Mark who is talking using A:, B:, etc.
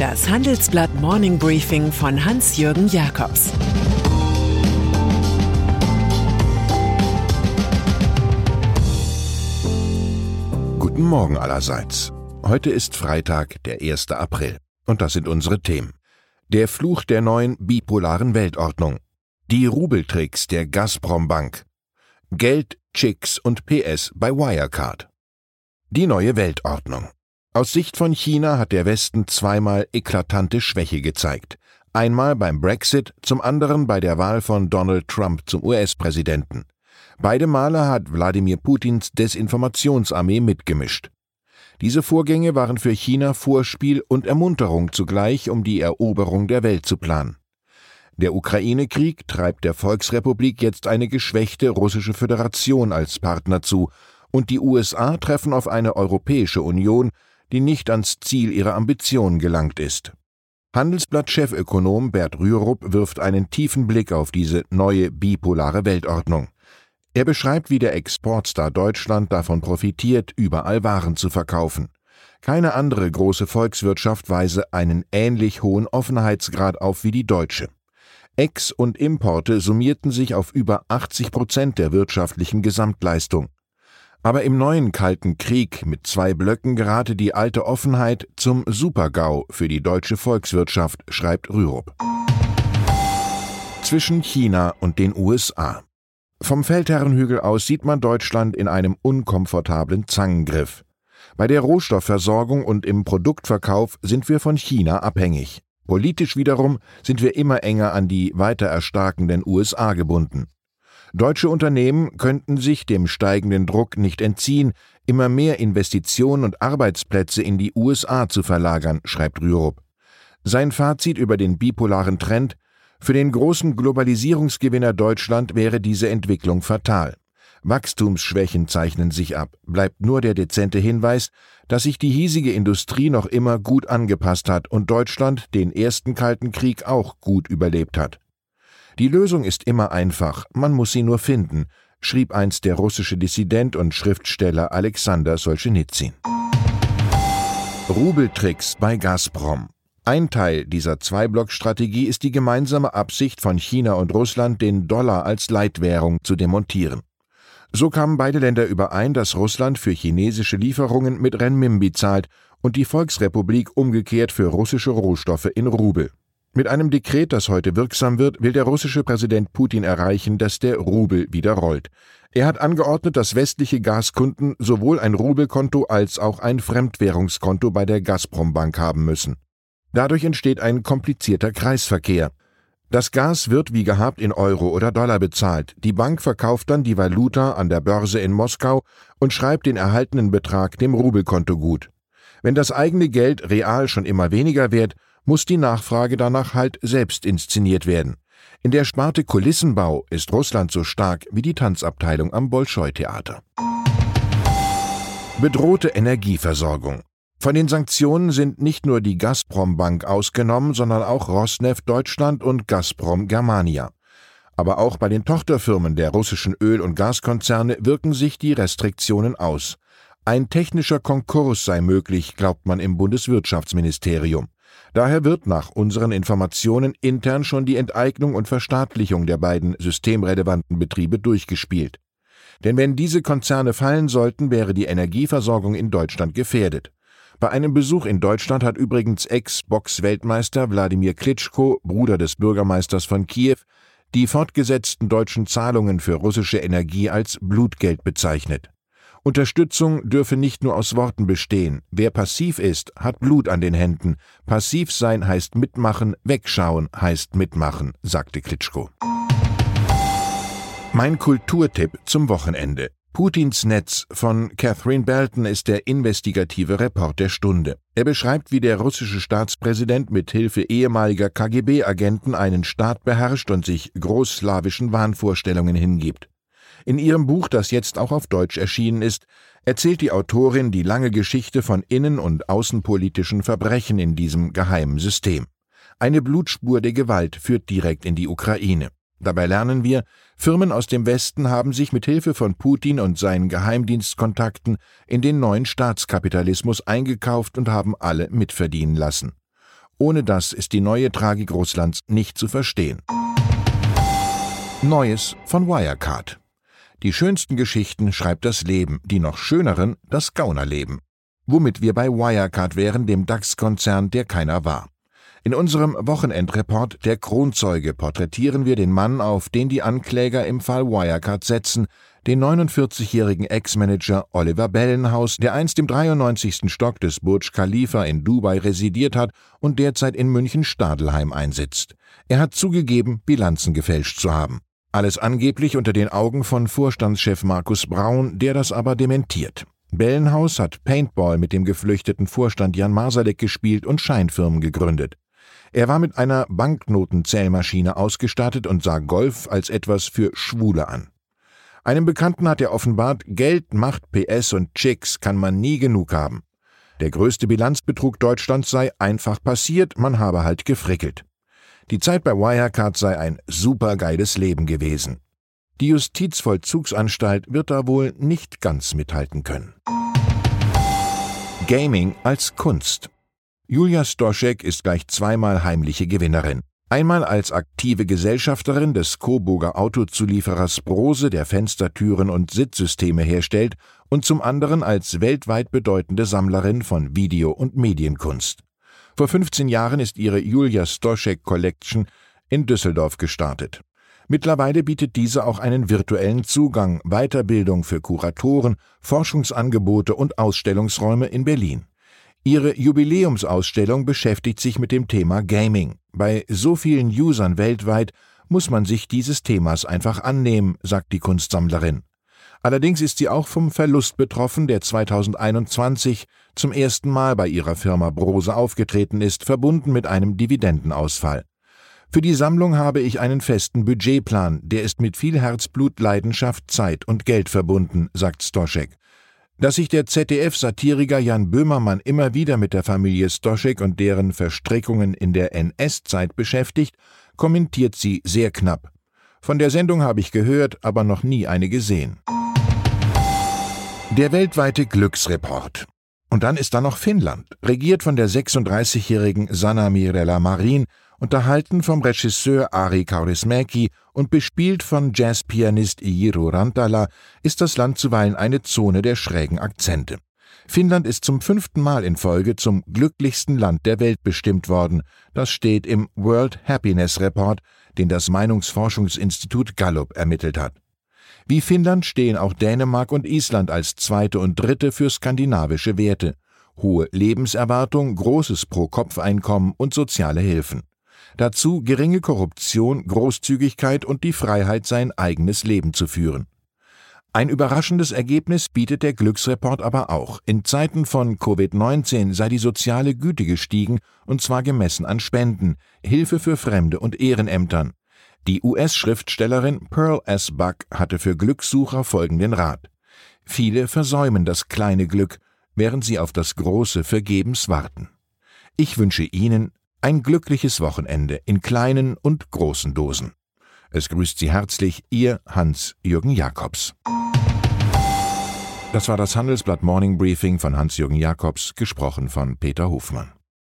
A: Das Handelsblatt Morning Briefing von Hans-Jürgen Jakobs
B: Guten Morgen allerseits. Heute ist Freitag, der 1. April. Und das sind unsere Themen. Der Fluch der neuen bipolaren Weltordnung. Die Rubeltricks der Gazprom Bank. Geld, Chicks und PS bei Wirecard. Die neue Weltordnung. Aus Sicht von China hat der Westen zweimal eklatante Schwäche gezeigt. Einmal beim Brexit, zum anderen bei der Wahl von Donald Trump zum US-Präsidenten. Beide Male hat Wladimir Putins Desinformationsarmee mitgemischt. Diese Vorgänge waren für China Vorspiel und Ermunterung zugleich, um die Eroberung der Welt zu planen. Der Ukraine-Krieg treibt der Volksrepublik jetzt eine geschwächte russische Föderation als Partner zu, und die USA treffen auf eine Europäische Union, die nicht ans Ziel ihrer Ambitionen gelangt ist. Handelsblatt-Chefökonom Bert Rürup wirft einen tiefen Blick auf diese neue bipolare Weltordnung. Er beschreibt, wie der Exportstar Deutschland davon profitiert, überall Waren zu verkaufen. Keine andere große Volkswirtschaft weise einen ähnlich hohen Offenheitsgrad auf wie die deutsche. Ex- und Importe summierten sich auf über 80 Prozent der wirtschaftlichen Gesamtleistung. Aber im neuen Kalten Krieg mit zwei Blöcken gerate die alte Offenheit zum Supergau für die deutsche Volkswirtschaft, schreibt Rürup. Zwischen China und den USA. Vom Feldherrenhügel aus sieht man Deutschland in einem unkomfortablen Zangengriff. Bei der Rohstoffversorgung und im Produktverkauf sind wir von China abhängig. Politisch wiederum sind wir immer enger an die weiter erstarkenden USA gebunden. Deutsche Unternehmen könnten sich dem steigenden Druck nicht entziehen, immer mehr Investitionen und Arbeitsplätze in die USA zu verlagern, schreibt Rürup. Sein Fazit über den bipolaren Trend für den großen Globalisierungsgewinner Deutschland wäre diese Entwicklung fatal. Wachstumsschwächen zeichnen sich ab, bleibt nur der dezente Hinweis, dass sich die hiesige Industrie noch immer gut angepasst hat und Deutschland den ersten Kalten Krieg auch gut überlebt hat. Die Lösung ist immer einfach, man muss sie nur finden, schrieb einst der russische Dissident und Schriftsteller Alexander Solschenizyn. Rubeltricks bei Gazprom. Ein Teil dieser Zwei-Block-Strategie ist die gemeinsame Absicht von China und Russland, den Dollar als Leitwährung zu demontieren. So kamen beide Länder überein, dass Russland für chinesische Lieferungen mit Renminbi zahlt und die Volksrepublik umgekehrt für russische Rohstoffe in Rubel. Mit einem Dekret, das heute wirksam wird, will der russische Präsident Putin erreichen, dass der Rubel wieder rollt. Er hat angeordnet, dass westliche Gaskunden sowohl ein Rubelkonto als auch ein Fremdwährungskonto bei der Gazprom-Bank haben müssen. Dadurch entsteht ein komplizierter Kreisverkehr. Das Gas wird wie gehabt in Euro oder Dollar bezahlt. Die Bank verkauft dann die Valuta an der Börse in Moskau und schreibt den erhaltenen Betrag dem Rubelkonto gut. Wenn das eigene Geld real schon immer weniger wird, muss die Nachfrage danach halt selbst inszeniert werden. In der Sparte Kulissenbau ist Russland so stark wie die Tanzabteilung am Bolschoi-Theater. Bedrohte Energieversorgung. Von den Sanktionen sind nicht nur die Gazprom Bank ausgenommen, sondern auch Rosneft Deutschland und Gazprom Germania. Aber auch bei den Tochterfirmen der russischen Öl- und Gaskonzerne wirken sich die Restriktionen aus. Ein technischer Konkurs sei möglich, glaubt man im Bundeswirtschaftsministerium. Daher wird nach unseren Informationen intern schon die Enteignung und Verstaatlichung der beiden systemrelevanten Betriebe durchgespielt. Denn wenn diese Konzerne fallen sollten, wäre die Energieversorgung in Deutschland gefährdet. Bei einem Besuch in Deutschland hat übrigens Ex-Box-Weltmeister Wladimir Klitschko, Bruder des Bürgermeisters von Kiew, die fortgesetzten deutschen Zahlungen für russische Energie als Blutgeld bezeichnet. Unterstützung dürfe nicht nur aus Worten bestehen. Wer passiv ist, hat Blut an den Händen. Passiv sein heißt mitmachen, wegschauen heißt mitmachen, sagte Klitschko. Mein Kulturtipp zum Wochenende. Putins Netz von Catherine Belton ist der investigative Report der Stunde. Er beschreibt, wie der russische Staatspräsident mit Hilfe ehemaliger KGB-Agenten einen Staat beherrscht und sich großslawischen Wahnvorstellungen hingibt. In ihrem Buch, das jetzt auch auf Deutsch erschienen ist, erzählt die Autorin die lange Geschichte von innen- und außenpolitischen Verbrechen in diesem geheimen System. Eine Blutspur der Gewalt führt direkt in die Ukraine. Dabei lernen wir, Firmen aus dem Westen haben sich mit Hilfe von Putin und seinen Geheimdienstkontakten in den neuen Staatskapitalismus eingekauft und haben alle mitverdienen lassen. Ohne das ist die neue Tragik Russlands nicht zu verstehen. Neues von Wirecard. Die schönsten Geschichten schreibt das Leben, die noch schöneren das Gaunerleben. Womit wir bei Wirecard wären, dem DAX-Konzern, der keiner war. In unserem Wochenendreport Der Kronzeuge porträtieren wir den Mann, auf den die Ankläger im Fall Wirecard setzen, den 49-jährigen Ex-Manager Oliver Bellenhaus, der einst im 93. Stock des Burj Khalifa in Dubai residiert hat und derzeit in München-Stadelheim einsitzt. Er hat zugegeben, Bilanzen gefälscht zu haben. Alles angeblich unter den Augen von Vorstandschef Markus Braun, der das aber dementiert. Bellenhaus hat Paintball mit dem geflüchteten Vorstand Jan Masalek gespielt und Scheinfirmen gegründet. Er war mit einer Banknotenzählmaschine ausgestattet und sah Golf als etwas für Schwule an. Einem Bekannten hat er offenbart, Geld, Macht, PS und Chicks kann man nie genug haben. Der größte Bilanzbetrug Deutschlands sei einfach passiert, man habe halt gefrickelt. Die Zeit bei Wirecard sei ein supergeiles Leben gewesen. Die Justizvollzugsanstalt wird da wohl nicht ganz mithalten können. Gaming als Kunst. Julia Stoschek ist gleich zweimal heimliche Gewinnerin. Einmal als aktive Gesellschafterin des Coburger Autozulieferers Brose, der Fenstertüren und Sitzsysteme herstellt, und zum anderen als weltweit bedeutende Sammlerin von Video- und Medienkunst. Vor 15 Jahren ist ihre Julia Stoschek Collection in Düsseldorf gestartet. Mittlerweile bietet diese auch einen virtuellen Zugang, Weiterbildung für Kuratoren, Forschungsangebote und Ausstellungsräume in Berlin. Ihre Jubiläumsausstellung beschäftigt sich mit dem Thema Gaming. Bei so vielen Usern weltweit muss man sich dieses Themas einfach annehmen, sagt die Kunstsammlerin. Allerdings ist sie auch vom Verlust betroffen, der 2021 zum ersten Mal bei ihrer Firma Brose aufgetreten ist, verbunden mit einem Dividendenausfall. Für die Sammlung habe ich einen festen Budgetplan, der ist mit viel Herzblut, Leidenschaft, Zeit und Geld verbunden, sagt Stoschek. Dass sich der ZDF-Satiriker Jan Böhmermann immer wieder mit der Familie Stoschek und deren Verstrickungen in der NS-Zeit beschäftigt, kommentiert sie sehr knapp. Von der Sendung habe ich gehört, aber noch nie eine gesehen. Der weltweite Glücksreport. Und dann ist da noch Finnland, regiert von der 36-jährigen Sanna Mirella Marin, unterhalten vom Regisseur Ari Kaurismäki und bespielt von Jazzpianist Iiro Rantala, ist das Land zuweilen eine Zone der schrägen Akzente. Finnland ist zum fünften Mal in Folge zum glücklichsten Land der Welt bestimmt worden. Das steht im World Happiness Report, den das Meinungsforschungsinstitut Gallup ermittelt hat. Wie Finnland stehen auch Dänemark und Island als zweite und dritte für skandinavische Werte. Hohe Lebenserwartung, großes Pro-Kopf-Einkommen und soziale Hilfen. Dazu geringe Korruption, Großzügigkeit und die Freiheit, sein eigenes Leben zu führen. Ein überraschendes Ergebnis bietet der Glücksreport aber auch. In Zeiten von Covid-19 sei die soziale Güte gestiegen, und zwar gemessen an Spenden, Hilfe für Fremde und Ehrenämtern. Die US-Schriftstellerin Pearl S. Buck hatte für Glückssucher folgenden Rat. Viele versäumen das kleine Glück, während sie auf das große vergebens warten. Ich wünsche Ihnen ein glückliches Wochenende in kleinen und großen Dosen. Es grüßt Sie herzlich Ihr Hans-Jürgen Jakobs. Das war das Handelsblatt Morning Briefing von Hans-Jürgen Jakobs, gesprochen von Peter Hofmann.